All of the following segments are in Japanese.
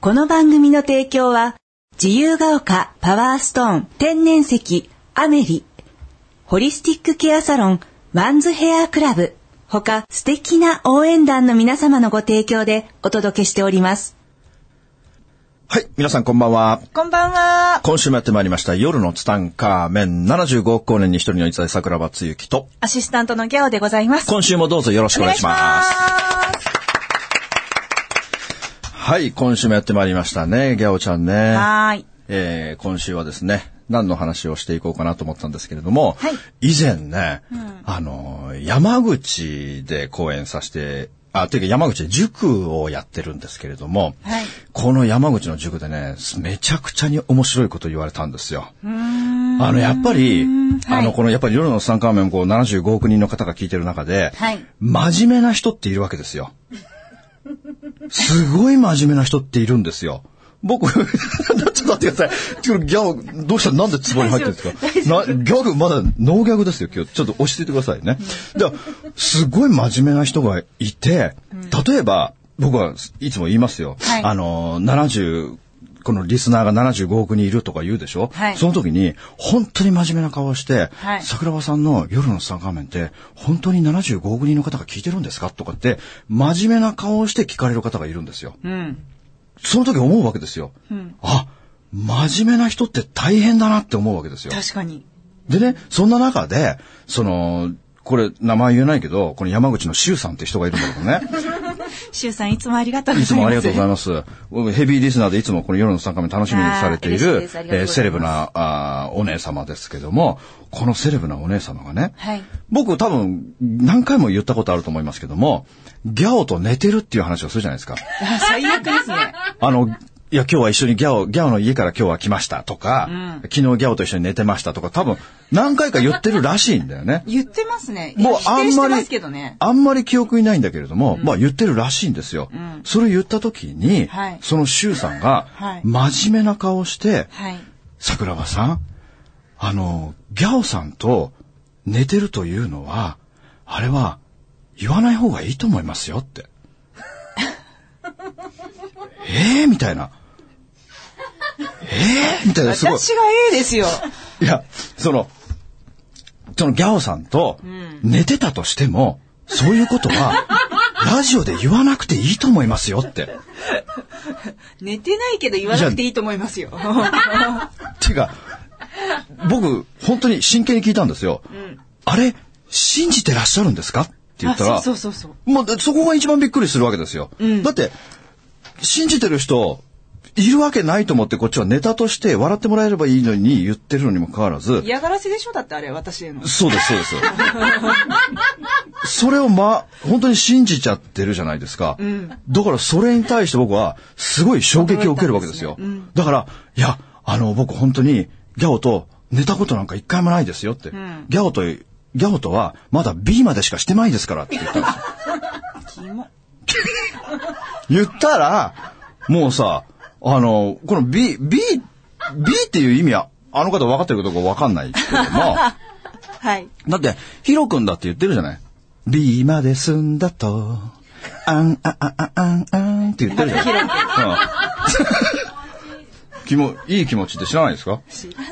この番組の提供は、自由が丘パワーストーン天然石アメリ、ホリスティックケアサロンワンズヘアクラブ、他素敵な応援団の皆様のご提供でお届けしております。はい、皆さんこんばんは。こんばんは。今週もやってまいりました。夜のツタンカーメン75億光年に一人の一代桜庭つゆきと、アシスタントのギャオでございます。今週もどうぞよろしくお願いします。はい、今週もやってまいりましたね、ギャオちゃんね。はーい。えー今週はですね、何の話をしていこうかなと思ったんですけれども、はい以前ね、あの、山口で講演させて、あ、ていうか山口で塾をやってるんですけれども、はいこの山口の塾でね、めちゃくちゃに面白いこと言われたんですよ。あの、やっぱり、はいあの、このやっぱり夜の三冠面こう75億人の方が聞いてる中で、はい真面目な人っているわけですよ。すごい真面目な人っているんですよ。僕、ちょっと待ってください。ちょっとギャグ、どうした？なんで壺に入ってるんですか？なギャグ、まだノーギャグですよ、今日。ちょっと押し着いてくださいね。では、すごい真面目な人がいて、例えば、僕はいつも言いますよ。はいあの、70、このリスナーが75億人いるとか言うでしょ、はいその時に、本当に真面目な顔をして、はい桜庭さんの夜の3画面って、本当に75億人の方が聞いてるんですか？とかって、真面目な顔をして聞かれる方がいるんですよ。うん。その時思うわけですよ。あ、真面目な人って大変だなって思うわけですよ。確かに。でね、そんな中で、その、これ名前言えないけど、この山口の周さんって人がいるんだけどね。シュウさんいつもありがとうございます。いつもありがとうございます。僕ヘビーリスナーでいつもこの夜の参加目楽しみにされているいえーセレブなあーお姉様ですけども、このセレブなお姉様がね、はい僕多分何回も言ったことあると思いますけども、ギャオと寝てるっていう話をするじゃないですか。あ最悪ですね。あの、いや、今日は一緒にギャオ、ギャオの家から今日は来ましたとか、昨日ギャオと一緒に寝てましたとか、多分何回か言ってるらしいんだよね。言ってますね。もうあんまりね。あんまり記憶にないんだけれども、まあ言ってるらしいんですよ。それ言った時に、はいその周さんがはい、真面目な顔をして、はい。桜庭さん、あの、ギャオさんと寝てるというのは、あれは言わない方がいいと思いますよって。ええみたいな。ええみたいな、すごい。私が A ですよ。いや、その、そのギャオさんと寝てたとしても、そういうことは、ラジオで言わなくていいと思いますよって。寝てないけど言わなくていいと思いますよ。てか、僕、本当に真剣に聞いたんですよ。あれ、信じてらっしゃるんですか？って言ったら、あそうそうそうそうもうそこが一番びっくりするわけですよ。だって、信じてる人、いるわけないと思ってこっちはネタとして笑ってもらえればいいのに言ってるのにもかかわらず、嫌がらせでしょだってあれ、私への。そうです、そうです。それをま、本当に信じちゃってるじゃないですか。だからそれに対して僕はすごい衝撃を受けるわけですよ。だから、いや、あの、僕本当にギャオと寝たことなんか一回もないですよって。ギャオと、ギャオとはまだ B までしかしてないですからって言ったんですよ。言ったら、もうさ、あの、この B、B、B っていう意味は、あの方分かってるかどうか分かんないけども、はい。だって、ヒロ君だって言ってるじゃない。B まで済んだと、あん、あ、あ、あ、あん、あんって言ってるじゃない。うん気も、いい気持ちって知らないですか？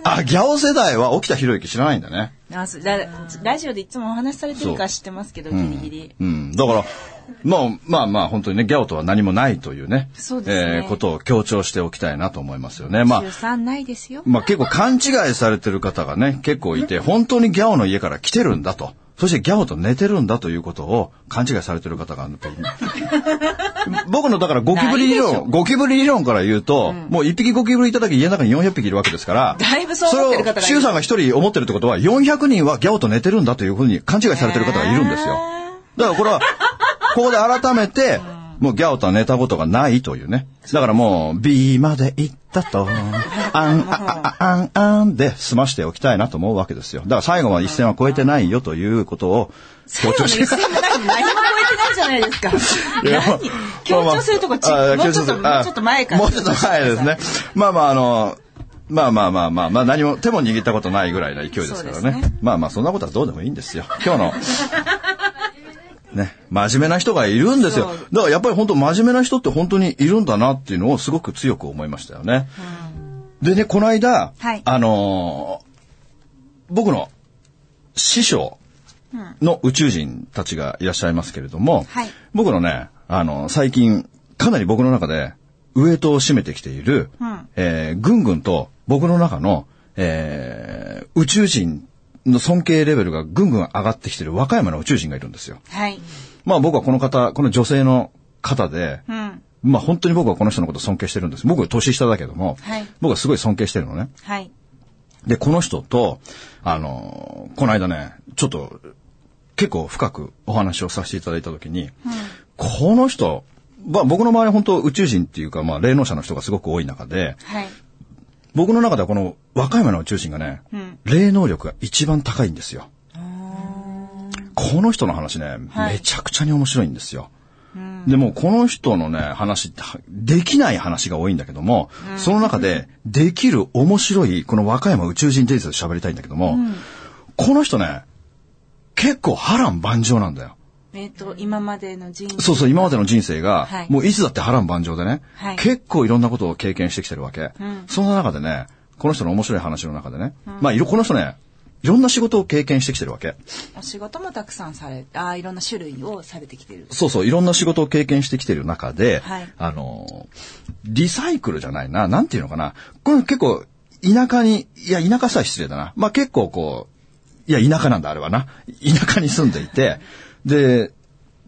あ、ギャオ世代は起きたひろゆき知らないんだね。あララジオでいつもお話しされてるから知ってますけど、ギリギリ。うん。だから、まあまあまあ本当にね、ギャオとは何もないというね、そうですねえーことを強調しておきたいなと思いますよね。まあ、13ないですよ。まあ結構勘違いされてる方がね、結構いて、本当にギャオの家から来てるんだと。そしてギャオと寝てるんだということを勘違いされてる方がやっぱり僕のだからゴキブリ理ないでしょ論、ゴキブリ理論から言うと、もう一匹ゴキブリいただけ家の中に400匹いるわけですから、だいぶそう思ってる方がいるそれを、シュウさんが一人思ってるってことは、400人はギャオと寝てるんだというふうに勘違いされてる方がいるんですよ。だからこれは、ここで改めて、もうギャオとは寝たことがないというね。だからもう、B まで行ったと、あん、あ、あ、あん、あんで済ましておきたいなと思うわけですよ。だから最後まで一線は越えてないよということを強調して。最後の一線も何？も超えてないじゃないですか。いや何？強調するとこち、まあもうちょっと、もうちょっと前から。もうちょっと前ですね。まあまあ、あの、まあまあまあまあ、まあ何も手も握ったことないぐらいな勢いですからね。ねまあまあ、そんなことはどうでもいいんですよ。今日の、ね、真面目な人がいるんですよ。だからやっぱり本当真面目な人って本当にいるんだなっていうのをすごく強く思いましたよね。でね、この間、はい。あのー僕の師匠の宇宙人たちがいらっしゃいますけれども、はい。僕のね、あの最近、かなり僕の中で、ウエイトを占めてきている、うん。えーぐんぐんと僕の中の、えー宇宙人の尊敬レベルがぐんぐん上がってきてる和歌山の宇宙人がいるんですよ。はい。まあ僕はこの方、この女性の方で、うん。まあ本当に僕はこの人のこと尊敬してるんです。僕は年下だけども、はい僕はすごい尊敬してるのね。はい。で、この人と、あのーこの間ね、ちょっと、結構深くお話をさせていただいたときに、この人、まあ僕の周りは本当宇宙人っていうか、まあ霊能者の人がすごく多い中で、はい。僕の中ではこの和歌山の宇宙人がね、ん霊能力が一番高いんですよ。この人の話ね、はいめちゃくちゃに面白いんですよ。でもこの人のね、話って、はできない話が多いんだけども、その中で、できる面白い、この和歌山宇宙人伝説で喋りたいんだけども、この人ね、結構波乱万丈なんだよ。えっ、と、今までの人生。そうそう、今までの人生が、はいもういつだって波乱万丈でね、はい結構いろんなことを経験してきてるわけ。んその中でね、この人の面白い話の中でね、まあ、いろ、この人ね、いろんな仕事を経験してきてるわけ。お仕事もたくさんされ、あーいろんな種類をされてきてる。そうそう、いろんな仕事を経験してきてる中で、はいあの、リサイクルじゃないな、なんていうのかな。これ結構、田舎に、いや、田舎さは失礼だな。まあ結構こう、いや、田舎なんだ、あれはな。田舎に住んでいて、で、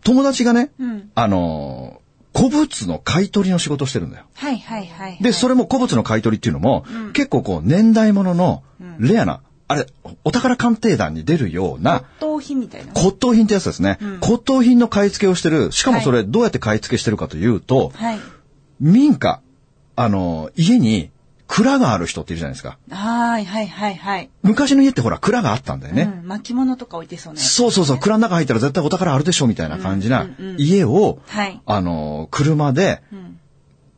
友達がね、んあの、古物の買い取りの仕事をしてるんだよ。はいはいはい、はい。で、それも古物の買い取りっていうのも、結構こう、年代物の、レアな、あれ、お宝鑑定団に出るような、頭皮みたいな。骨董品ってやつですね。骨董品の買い付けをしてる。しかもそはれどうやって買い付けしてるかというと、はい。民家、あの、家に蔵がある人っているじゃないですか。はいはいはいはい。昔の家ってほら蔵があったんだよね。うん、巻物とか置いてそうね。そうそうそう、蔵の中入ったら絶対お宝あるでしょみたいな感じな家を、はいあの、車で、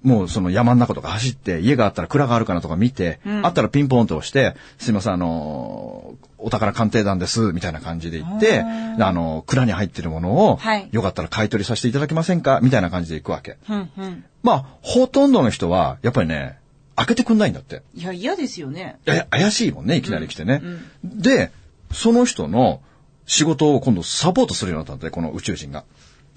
もうその山の中とか走って、家があったら蔵があるかなとか見て、あったらピンポンと押して、すいません、あの、お宝鑑定団です、みたいな感じで言って、あの、蔵に入ってるものを、はいよかったら買い取りさせていただけませんか？みたいな感じで行くわけ。うんうん。まあ、ほとんどの人は、やっぱりね、開けてくんないんだって。いや、嫌ですよね。いや怪しいもんね、いきなり来てね。で、その人の仕事を今度サポートするようになったんだって、この宇宙人が。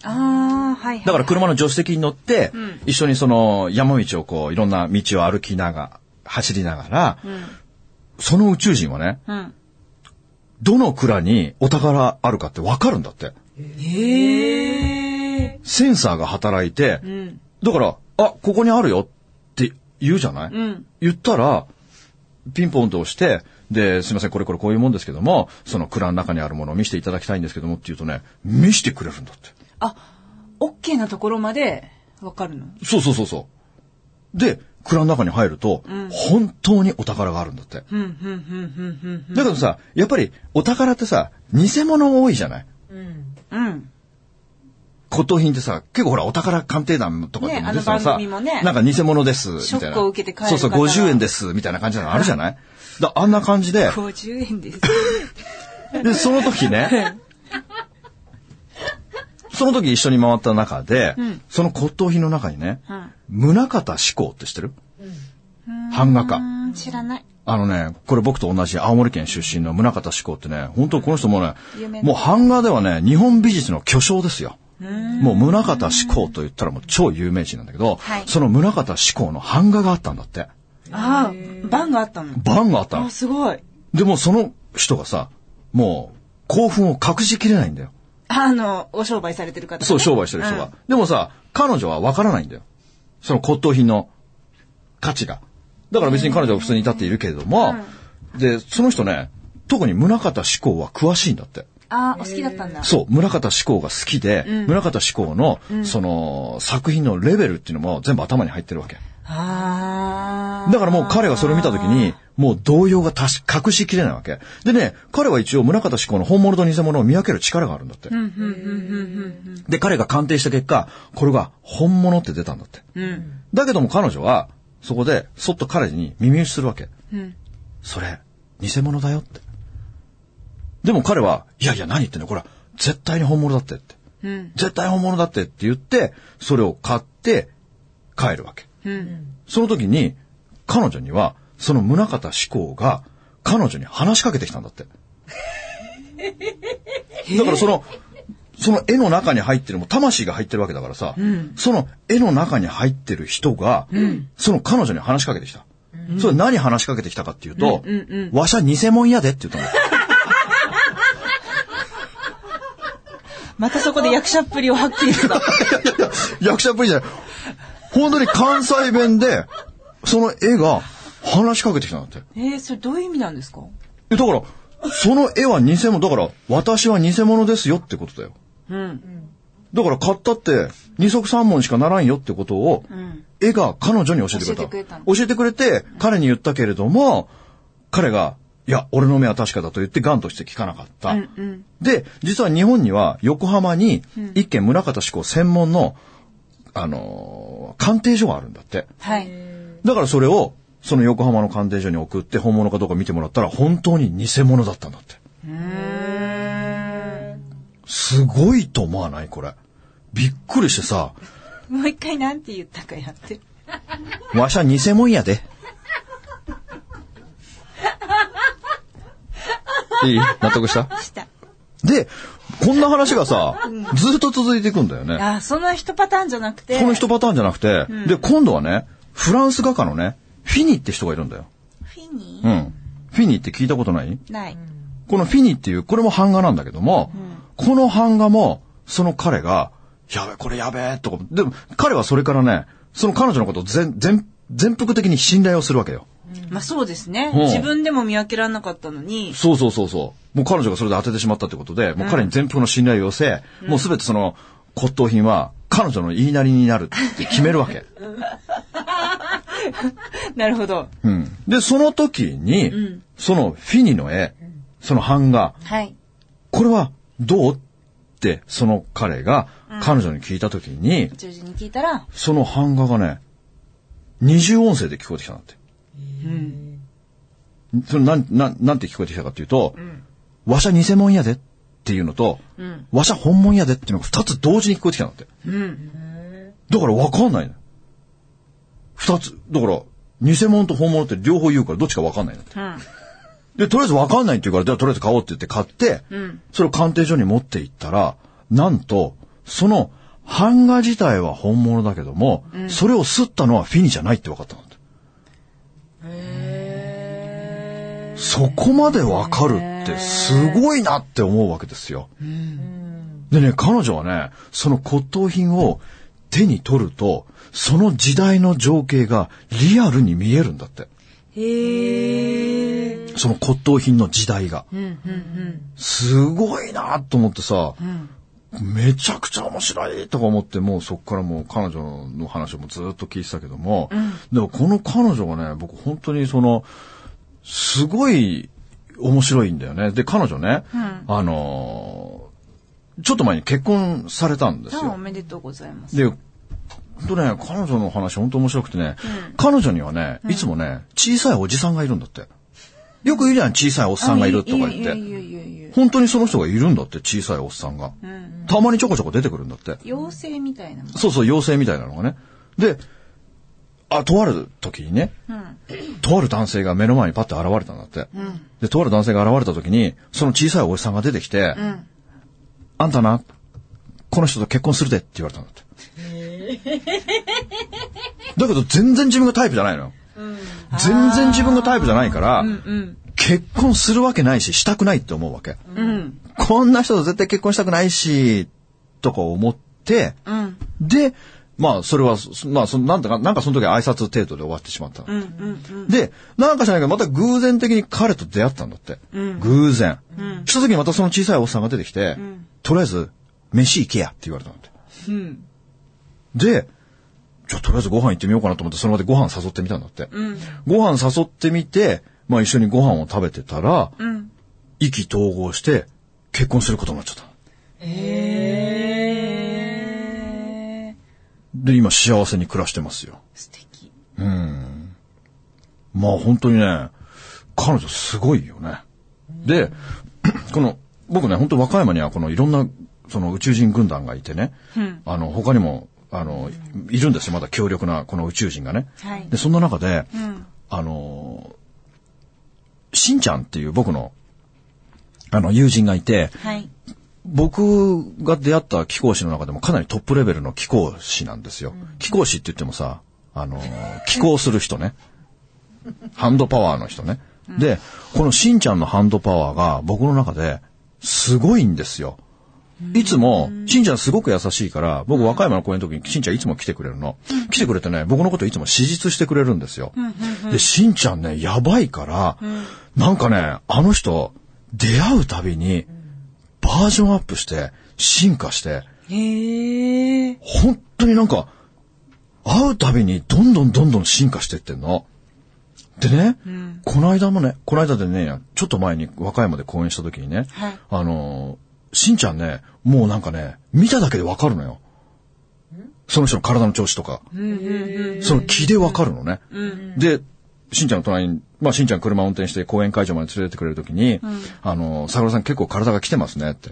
ああ、はい、はい。だから車の助手席に乗って、一緒にその山道をこう、いろんな道を歩きながら、走りながら、その宇宙人はね、うん。どの蔵にお宝あるかってわかるんだって。へえ。センサーが働いて、うん。だから、あ、ここにあるよ言うじゃない、うん。言ったら、ピンポンと押して、で、すいません、これこれこういうもんですけども、その蔵の中にあるものを見せていただきたいんですけどもって言うとね、見せてくれるんだって。あ、オッケーなところまでわかるの？そうそうそうそう。で、蔵の中に入ると、本当にお宝があるんだって。うん、うん、うん、うん、だけどさ、やっぱりお宝ってさ、偽物多いじゃない？うん。うん。骨董品ってさ、結構ほら、お宝鑑定団とかでねも出てたらさ、あの番組もねなんか偽物です、みたいな。そうそう、方が50円です、みたいな感じなのあるじゃない？だあんな感じで、50円です。で、その時ね、その時一緒に回った中で、その骨董品の中にね、宗像志功って知ってる？版画家。うん、知らない。あのね、これ僕と同じ青森県出身の宗像志功ってね、本当この人もねもう版画ではね、日本美術の巨匠ですよ。もう宗像志功と言ったらもう超有名人なんだけど、はいその宗像志功の版画があったんだって。ああ、番があったの。版があったのあ、。すごい。でもその人がさ、もう興奮を隠しきれないんだよ。あの、お商売されてる方、ね、そう、商売してる人が。でもさ、彼女は分からないんだよ。その骨董品の価値が。だから別に彼女は普通に立っているけれども、で、その人ね、特に宗像志功は詳しいんだって。ああ、お好きだったんだ。そう、宗像志功が好きで、宗像志功の、その、作品のレベルっていうのも全部頭に入ってるわけ。ああ。だからもう彼がそれを見たときに、もう動揺が隠しきれないわけ。でね、彼は一応宗像志功の本物と偽物を見分ける力があるんだって。で、彼が鑑定した結果、これが本物って出たんだって。うん。だけども彼女は、そこで、そっと彼に耳打ちするわけ。うん。それ、偽物だよって。でも彼は、いやいや何言ってんの？これは、絶対に本物だってって。うん。絶対本物だってって言って、それを買って帰るわけ。うん。その時に、彼女には、その宗方志功が、彼女に話しかけてきたんだって。だからその、その絵の中に入ってる、もう魂が入ってるわけだからさ、その絵の中に入ってる人が、その彼女に話しかけてきた。それ何話しかけてきたかっていうと、わしゃ偽物やでって言ったんだよ。またそこで役者っぷりを発揮した。役者っぷりじゃない。本当に関西弁で、その絵が話しかけてきたんだって。えー、それどういう意味なんですか？えだから、その絵は偽物、だから、私は偽物ですよってことだよ。うん。だから買ったって、二足三文しかならんよってことを、絵が彼女に教えてくれた。教えてくれたの教えてくれて、彼に言ったけれども、彼が、いや、俺の目は確かだと言って、ガンとして聞かなかった。で、実は日本には、横浜に、一軒宗像志功専門の、あのー鑑定所があるんだって。はい。だからそれを、その横浜の鑑定所に送って、本物かどうか見てもらったら、本当に偽物だったんだって。すごいと思わないこれ。びっくりしてさ、もう一回なんて言ったかやって。わしゃ偽物やで。いい？納得した？した。で、こんな話がさ、ずっと続いていくんだよね。あ、その一パターンじゃなくて。この一パターンじゃなくて、で、今度はね、フランス画家のね、フィニって人がいるんだよ。フィニ？ーうん。フィニって聞いたことない？ない。このフィニっていう、これも版画なんだけども、この版画も、その彼が、やべ、これやべえ、とか、でも、彼はそれからね、その彼女のことを全、全、全幅的に信頼をするわけよ。まあそうですね。うん自分でも見分けられなかったのに。そうそうそうそう。もう彼女がそれで当ててしまったってことで、もう彼に全幅の信頼を寄せ、もうすべてその骨董品は彼女の言いなりになるって決めるわけ。なるほど。うん。で、その時に、そのフィニの絵、その版画、はい。これはどうって、その彼が彼女に聞いた時に、宇宙人に聞いたら、その版画がね、二重音声で聞こえてきたんだって。それなん、なん、なんて聞こえてきたかっていうと、わしゃ偽物やでっていうのと、わしゃ本物やでっていうのが二つ同時に聞こえてきたんだって。だからわかんない。二つ。だから、偽物と本物って両方言うからどっちかわかんないんだって。で、とりあえずわかんないって言うから、じゃあとりあえず買おうって言って買って、それを鑑定所に持って行ったら、なんと、その版画自体は本物だけども、それを刷ったのはフィニじゃないって分かったんだって。そこまでわかるってすごいなって思うわけですよ。でね、彼女はね、その骨董品を手に取ると、その時代の情景がリアルに見えるんだって。へえ。その骨董品の時代が。すごいなと思ってさ、めちゃくちゃ面白いとか思って、もうそこからもう彼女の話をもうずっと聞いてたけども、でもこの彼女がね、僕本当にその、すごい面白いんだよね。で、彼女ね、あのーちょっと前に結婚されたんですあおよ。めでとうございます。で、とね、彼女の話本当面白くてね、彼女にはね、いつもね、小さいおじさんがいるんだって。よく言うじゃん、小さいおっさんがいるとか言って。いやいやいやいや本当にその人がいるんだって、小さいおっさんが。たまにちょこちょこ出てくるんだって。妖精みたいなもん。そうそう、妖精みたいなのがね。で、あ、とある時にね、とある男性が目の前にパッて現れたんだって。で、とある男性が現れた時に、その小さいおじさんが出てきて、あんたな、この人と結婚するでって言われたんだって。だけど全然自分がタイプじゃないのよ。全然自分がタイプじゃないから、結婚するわけないし、したくないって思うわけ。こんな人と絶対結婚したくないし、とか思って、で、まあ、それは、そまあ、そのなんとか、なんかその時は挨拶程度で終わってしまったの。で、なんか知らないけど、また偶然的に彼と出会ったんだって。偶然。した時にまたその小さいおっさんが出てきて、とりあえず、飯行けやって言われたんだって。で、じゃあとりあえずご飯行ってみようかなと思って、その場でご飯誘ってみたんだって。ご飯誘ってみて、まあ一緒にご飯を食べてたら、意気投合して結婚することになっちゃった。へえ。で、今幸せに暮らしてますよ。素敵。まあ本当にね、彼女すごいよね。で、この、僕ね、本当和歌山にはこのいろんなその宇宙人軍団がいてね、あの、他にも、あの、いるんですよ、まだ強力なこの宇宙人がね。はいで、そんな中で、んあの、しんちゃんっていう僕の、あの、友人がいて、はい。僕が出会った貴公子の中でもかなりトップレベルの貴公子なんですよ。貴公子って言ってもさ、あの、貴公する人ね。ハンドパワーの人ね。で、このしんちゃんのハンドパワーが僕の中ですごいんですよ。いつも、しんちゃんすごく優しいから、僕和歌山の公演の時にしんちゃんいつも来てくれるの。来てくれてね、僕のこといつも史実してくれるんですよ。で、しんちゃんね、やばいから、なんかね、あの人、出会うたびに、バージョンアップして、進化して、へえ。本当になんか、会うたびにどんどんどんどん進化してってんの。でね、この間もね、この間でね、ちょっと前に和歌山で公演した時にね、はいあのー、しんちゃんね、もうなんかね、見ただけでわかるのよ。その人の体の調子とか。その気でわかるのね。で、しんちゃんの隣に、まあ、しんちゃん車を運転して公演会場まで連れてってくれるときに、あの、桜さん結構体が来てますねって。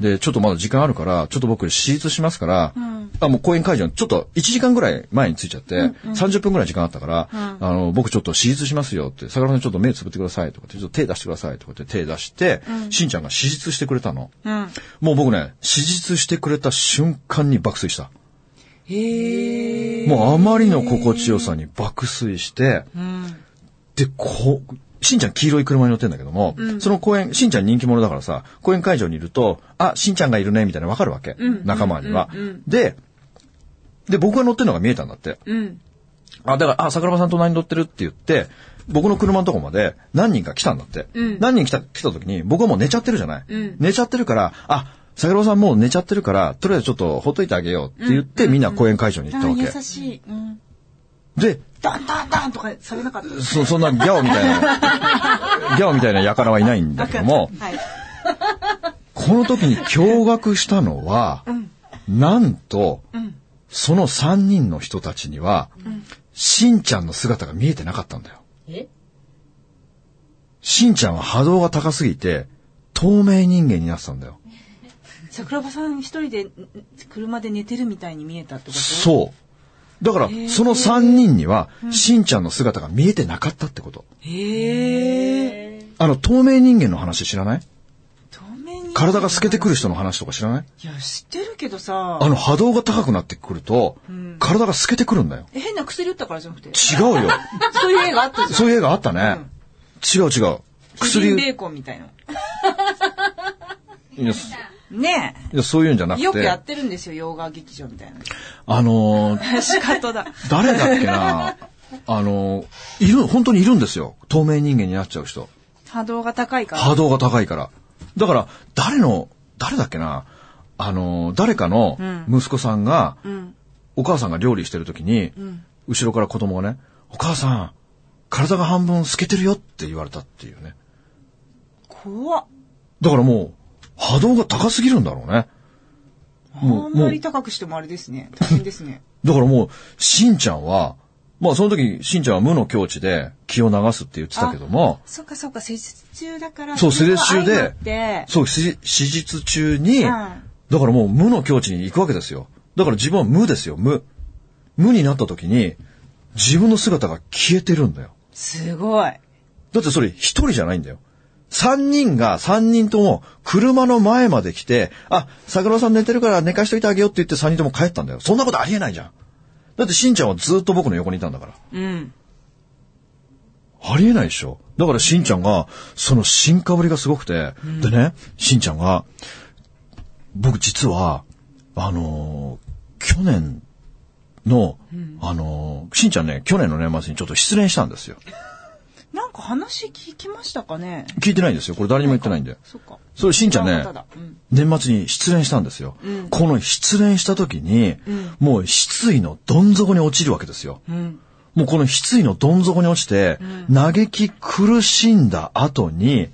で、ちょっとまだ時間あるから、ちょっと僕手術しますから、あ、もう公演会場にちょっと1時間ぐらい前に着いちゃって、30分ぐらい時間あったから、あの、僕ちょっと手術しますよって、桜さんちょっと目つぶってくださいとかって、ちょっと手出してくださいとかって手出して、しんちゃんが手術してくれたの。うん。もう僕ね、手術してくれた瞬間に爆睡した。もうあまりの心地よさに爆睡して、で、こう、しんちゃん黄色い車に乗ってんだけども、その公園、しんちゃん人気者だからさ、公園会場にいると、あ、しんちゃんがいるね、みたいなわかるわけ。仲間には、で、で、僕が乗ってるのが見えたんだって。うん。あ、だから、あ、桜庭さん隣に乗ってるって言って、僕の車のとこまで何人か来たんだって。うん何人来た、来た時に、僕はもう寝ちゃってるじゃない。うん寝ちゃってるから、あ、桜庭さんもう寝ちゃってるから、とりあえずちょっとほっといてあげようって言って、みんな公園会場に行ったわけ。優しい。うん。で、ダンダンダンとかされなかった。そ、そんなギャオみたいな、ギャオみたいな輩はいないんだけども、はい。この時に驚愕したのは、なんと、その3人の人たちには、しんちゃんの姿が見えてなかったんだよ。え？しんちゃんは波動が高すぎて、透明人間になってたんだよ。桜庭さん一人でん車で寝てるみたいに見えたってこと？そう。だから、その3人には、しんちゃんの姿が見えてなかったってこと。へえ。あの、透明人間の話知らない？透明に。体が透けてくる人の話とか知らない？いや、知ってるけどさ。あの波動が高くなってくると、体が透けてくるんだよ。え変な薬打ったからじゃなくて？違うよ。そういう映画あったじゃん。そういう映画あったね。違う違う。薬。薬、ベーコンみたいな。いやねいやそういうんじゃなくえ。よくやて、ってるんですよ、洋画劇場みたいな。あのー仕方だ。誰だっけな、あのーいる、本当にいるんですよ。透明人間になっちゃう人。波動が高いから。波動が高いから。だから、誰の、誰だっけな、あのー誰かの息子さんが、うん。お母さんが料理してる時に、後ろから子供がね、お母さん、体が半分透けてるよって言われたっていうね。怖っ。だからもう、波動が高すぎるんだろうね。もう、あんまり高くしてもあれですね。大変ですね。だからもう、しんちゃんは、まあその時、しんちゃんは無の境地で気を流すって言ってたけども、そっかそっか、施術中だから。そう、施術中でそう、し手術中に、うんだからもう無の境地に行くわけですよ。だから自分は無ですよ、無。無になった時に、自分の姿が消えてるんだよ。すごい。だってそれ一人じゃないんだよ。三人が三人とも車の前まで来て、あ、桜庭さん寝てるから寝かしといてあげようって言って三人とも帰ったんだよ。そんなことありえないじゃん。だってしんちゃんはずっと僕の横にいたんだから。うん。ありえないでしょ。だからしんちゃんが、その進化ぶりがすごくて、でね、しんちゃんが、僕実は、あのー去年の、あのーしんちゃんね、去年の年末にちょっと失恋したんですよ。なんか話聞きましたかね？聞いてないんですよ。これ誰にも言ってないんで。そっか。それしんちゃんね違うん、年末に失恋したんですよ。この失恋した時に、もう失意のどん底に落ちるわけですよ。うん。もうこの失意のどん底に落ちて、嘆き苦しんだ後に、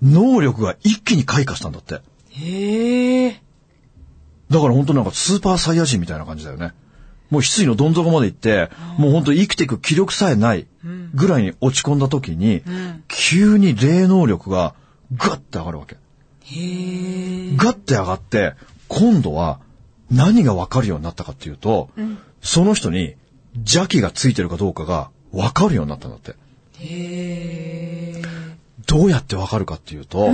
能力が一気に開花したんだって。へえ。だから本当なんかスーパーサイヤ人みたいな感じだよね。もう失意のどん底まで行って、もう本当生きていく気力さえないぐらいに落ち込んだ時に、急に霊能力がガッて上がるわけ。ガッて上がって、今度は何がわかるようになったかっていうと、その人に邪気がついてるかどうかがわかるようになったんだって。どうやってわかるかっていうと、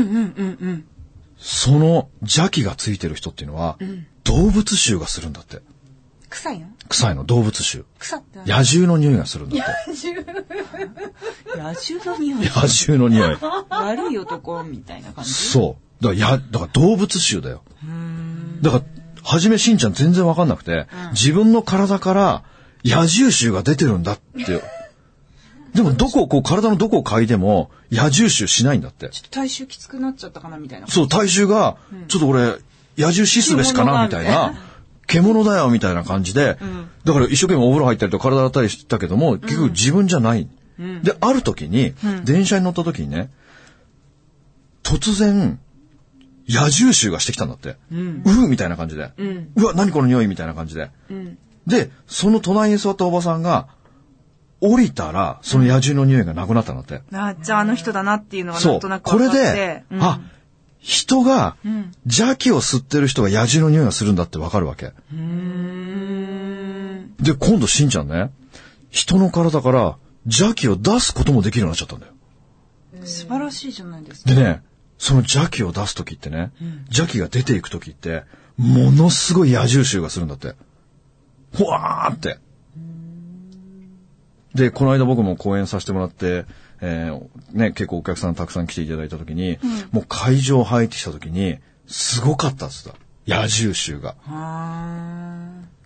その邪気がついてる人っていうのは、動物臭がするんだって。臭いの？臭いの、動物臭。臭って何野獣の匂いがするんだって。野獣の匂い。野獣の匂い。悪い男みたいな感じ？そう。だから、や、だから動物臭だよ。だから、はじめしんちゃん全然わかんなくて、自分の体から野獣臭が出てるんだって。でも、どこを、こう、体のどこを嗅いでも、野獣臭しないんだって。ちょっと体臭きつくなっちゃったかなみたいな。そう、体臭が、ちょっと俺、野獣シスベしかな、みたいな。獣だよ、みたいな感じで。だから一生懸命お風呂入ったりと体洗ったりしてたけども、結局自分じゃない。で、ある時に、電車に乗った時にね、突然、野獣臭がしてきたんだって。うーみたいな感じで。うわ、何この匂いみたいな感じで。で、その隣に座ったおばさんが、降りたら、その野獣の匂いがなくなったんだって。あ、じゃああの人だなっていうのがなそう。んとなくこれ分かって。で、うんあ、人が、邪気を吸ってる人が野獣の匂いがするんだってわかるわけ。で、今度しんちゃんね、人の体から邪気を出すこともできるようになっちゃったんだよ。素晴らしいじゃないですか。でね、その邪気を出すときってね、邪気が出ていくときって、ものすごい野獣臭がするんだって。ほわーって。で、この間僕も講演させてもらって、えーね、結構お客さんたくさん来ていただいたときに、もう会場入ってきたときに、すごかったっつった。野獣臭が。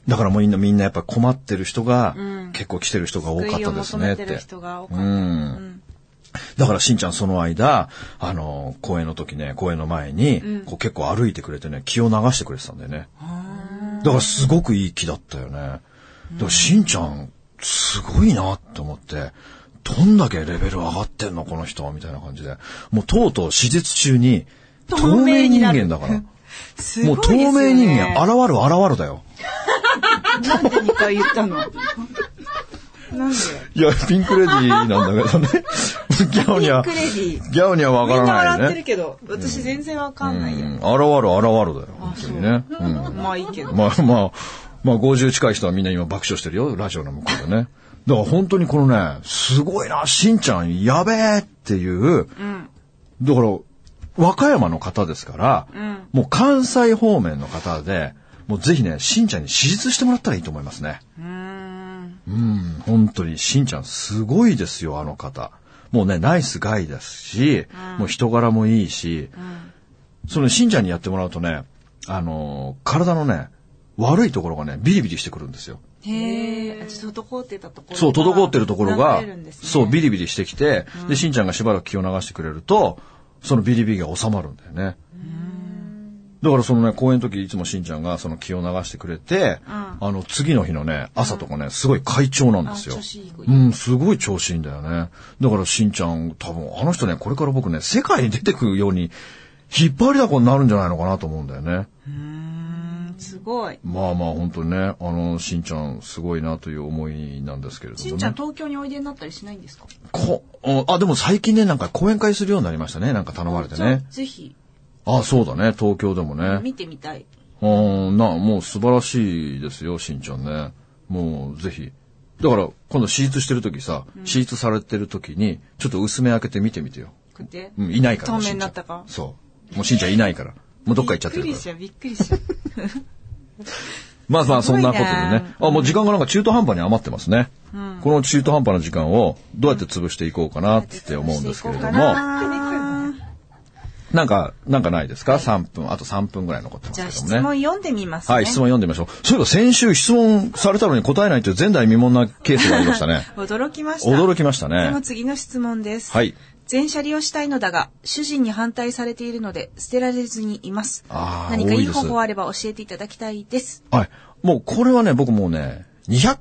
だからもうみんなみんなやっぱ困ってる人が、結構来てる人が多かったですねって。うんだからしんちゃんその間、あの、公演の時ね、公演の前に、こう結構歩いてくれてね、気を流してくれてたんだよね。だからすごくいい気だったよね。だからしんちゃん、すごいなって思って、どんだけレベル上がってんのこの人は、みたいな感じで。もうとうとう手術中に、透透明明人間だから。すごいもう透明人間、現る現るだよ。なんで2回言ったの？なんで？いや、ピンクレディーなんだけどね。ギャオには、ピンクレディーギャオにはわからないね笑ってる。けど、私全然わかんないよ。うん、現る現るだよ、本当にね。うん。まあいいけど。まあまあ、まあ50近い人はみんな今爆笑してるよ、ラジオの向こうでね。だから本当にこのね、すごいな、しんちゃんやべえっていう、だから、和歌山の方ですから、もう関西方面の方で、もうぜひね、しんちゃんに手術してもらったらいいと思いますね。うん、本当に、しんちゃんすごいですよ、あの方。もうね、ナイスガイですし、もう人柄もいいし、そのしんちゃんにやってもらうとね、あのー体のね、悪いところがね、ビリビリしてくるんですよ。へえ、ちょっと滞ってたところが。そう、滞ってるところがね、そう、ビリビリしてきて、で、しんちゃんがしばらく気を流してくれると、そのビリビリが収まるんだよね。だからそのね、公演の時いつもしんちゃんがその気を流してくれて、あの、次の日のね、朝とかね、すごい快調なんですよ。あ調子いい。うん、すごい調子いいんだよね。だからしんちゃん、多分、あの人ね、これから僕ね、世界に出てくるように、引っ張りだこになるんじゃないのかなと思うんだよね。すごい。まあまあ本当にね、あの、しんちゃんすごいなという思いなんですけれどもね。しんちゃん東京においでになったりしないんですか？こ、あ、でも最近ね、なんか講演会するようになりましたね。なんか頼まれてね。ぜひ、あ、そうだね。東京でもね。見てみたい。うん、な、もう素晴らしいですよ、しんちゃんね。もうぜひ。だから、今度手術してる時さ、手術されてる時に、ちょっと薄め開けて見てみてよ。こうやって。うん、いないから。透明になったか？そう。もうしんちゃんいないから。もうどっか行っちゃってるびっくりし。ちゃう、びっくりしちゃう。まあまあそんなことでねね。あ、もう時間がなんか中途半端に余ってますね。この中途半端な時間をどうやって潰していこうかなって思うんですけれども、なんか、なんかないですか ?3 分、あと3分ぐらい残ってますじゃあけどもね。質問読んでみますね。はい、質問読んでみましょう。そういえば先週質問されたのに答えないという前代未聞なケースがありましたね。驚きました。驚きましたでもね。次の質問です。はい。全車利用したいのだが、主人に反対されているので、捨てられずにいます。何かいい方法あれば教えていただきたいです。はい。もうこれはね、僕もうね、200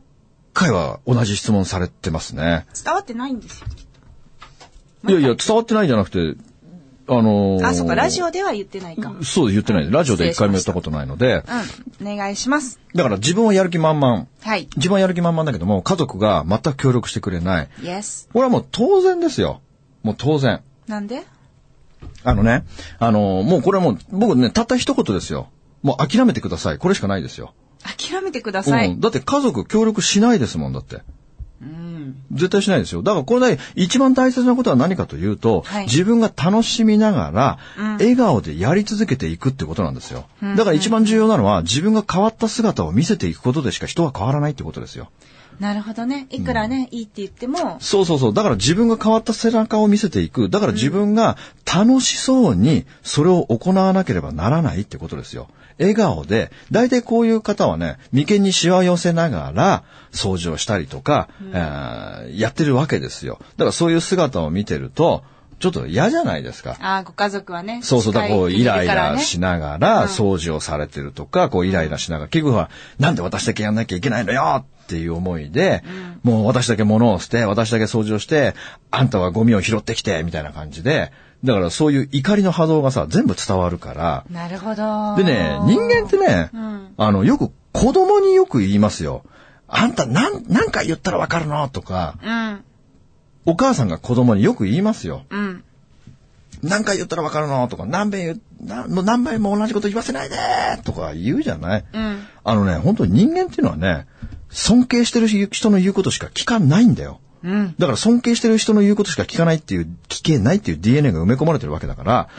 回は同じ質問されてますね。伝わってないんですよ。いやいや、伝わってないんじゃなくて、あのーあ、そっか、ラジオでは言ってないか。うん、そう言ってない。ラジオで一回も言ったことないので、お願いします。だから自分はやる気満々。はい。自分はやる気満々だけども、家族が全く協力してくれない。Yes。これはもう当然ですよ。もう当然。なんで？あのね、あの、もうこれはもう、僕ね、たった一言ですよ。もう諦めてください。これしかないですよ。諦めてください。うん。だって家族協力しないですもんだって。絶対しないですよ。だからこれで一番大切なことは何かというと、はい自分が楽しみながら、笑顔でやり続けていくってことなんですよ。だから一番重要なのは、自分が変わった姿を見せていくことでしか人は変わらないってことですよ。なるほどね。いくらね、いいって言っても、そうそうそう。だから自分が変わった背中を見せていく。だから自分が楽しそうにそれを行わなければならないってことですよ。笑顔で、大体こういう方はね、眉間にシワ寄せながら掃除をしたりとか、えーやってるわけですよ。だからそういう姿を見てると、ちょっと嫌じゃないですか。ああ、ご家族はね。そうそう、だからこう、イライラしながら、掃除をされてるとか、こう、イライラしながら、結局は、なんで私だけやんなきゃいけないのよっていう思いで、もう私だけ物を捨て、私だけ掃除をして、あんたはゴミを拾ってきて、みたいな感じで、だからそういう怒りの波動がさ、全部伝わるから、なるほど。でね、人間ってね、あの、よく子供によく言いますよ。あんたなん、何回言ったらわかるの？とか、うん。お母さんが子供によく言いますよ。うん。何回言ったらわかるの？とか、何遍なもう何倍も同じこと言わせないでとか言うじゃない、うん。あのね、本当に人間っていうのはね、尊敬してる人の言うことしか聞かないんだよ。うん。だから尊敬してる人の言うことしか聞かないっていう、聞けないっていう DNA が埋め込まれてるわけだから、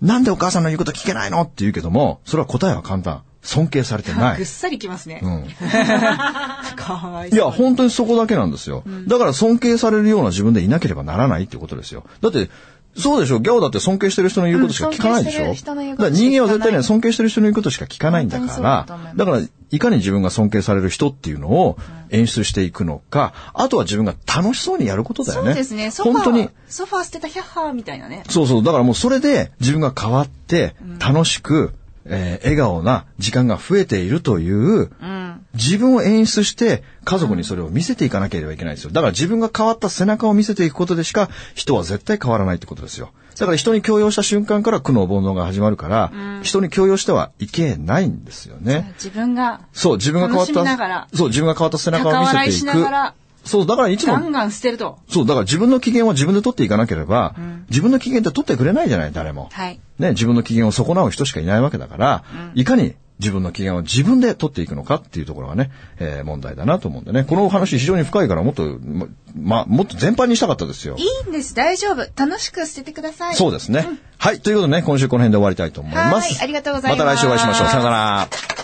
なんでお母さんの言うこと聞けないのって言うけども、それは答えは簡単。尊敬されてないぐっ。さりきますね。うん。かわいそう。いや、本当にそこだけなんですよ。だから尊敬されるような自分でいなければならないっていうことですよ。だって、そうでしょギャオだって尊敬してる人の言うことしか聞かないでしょ、うん尊敬してる人人間は絶対ね、尊敬してる人の言うことしか聞かないんだからだから、いかに自分が尊敬される人っていうのを演出していくのか、あとは自分が楽しそうにやることだよね。そうですね。ソファー、本当に。ソファー捨てたヒャッハーみたいなね。そうそう。だからもうそれで自分が変わって、楽しく、えー笑顔な時間が増えているという、うん。自分を演出して家族にそれを見せていかなければいけないですよ。だから自分が変わった背中を見せていくことでしか人は絶対変わらないってことですよ。だから人に強要した瞬間から苦悩煩悩が始まるから、人に強要してはいけないんですよね。自分がそう、自分が変わった、そう、自分が変わった背中を見せてながら。そう、だからいつもガンガン捨てると。そう、だから自分の機嫌は自分で取っていかなければ、自分の機嫌って取ってくれないじゃない、誰も。はい。ね、自分の機嫌を損なう人しかいないわけだから、いかに自分の機嫌を自分で取っていくのかっていうところがね、えー問題だなと思うんでね。このお話非常に深いからもっと、ま、まもっと全般にしたかったですよい。いんです。大丈夫。楽しく捨ててください。そうですね。はい。ということでね、今週この辺で終わりたいと思います。はいありがとうございますまた来週お会いしましょう。さよなら。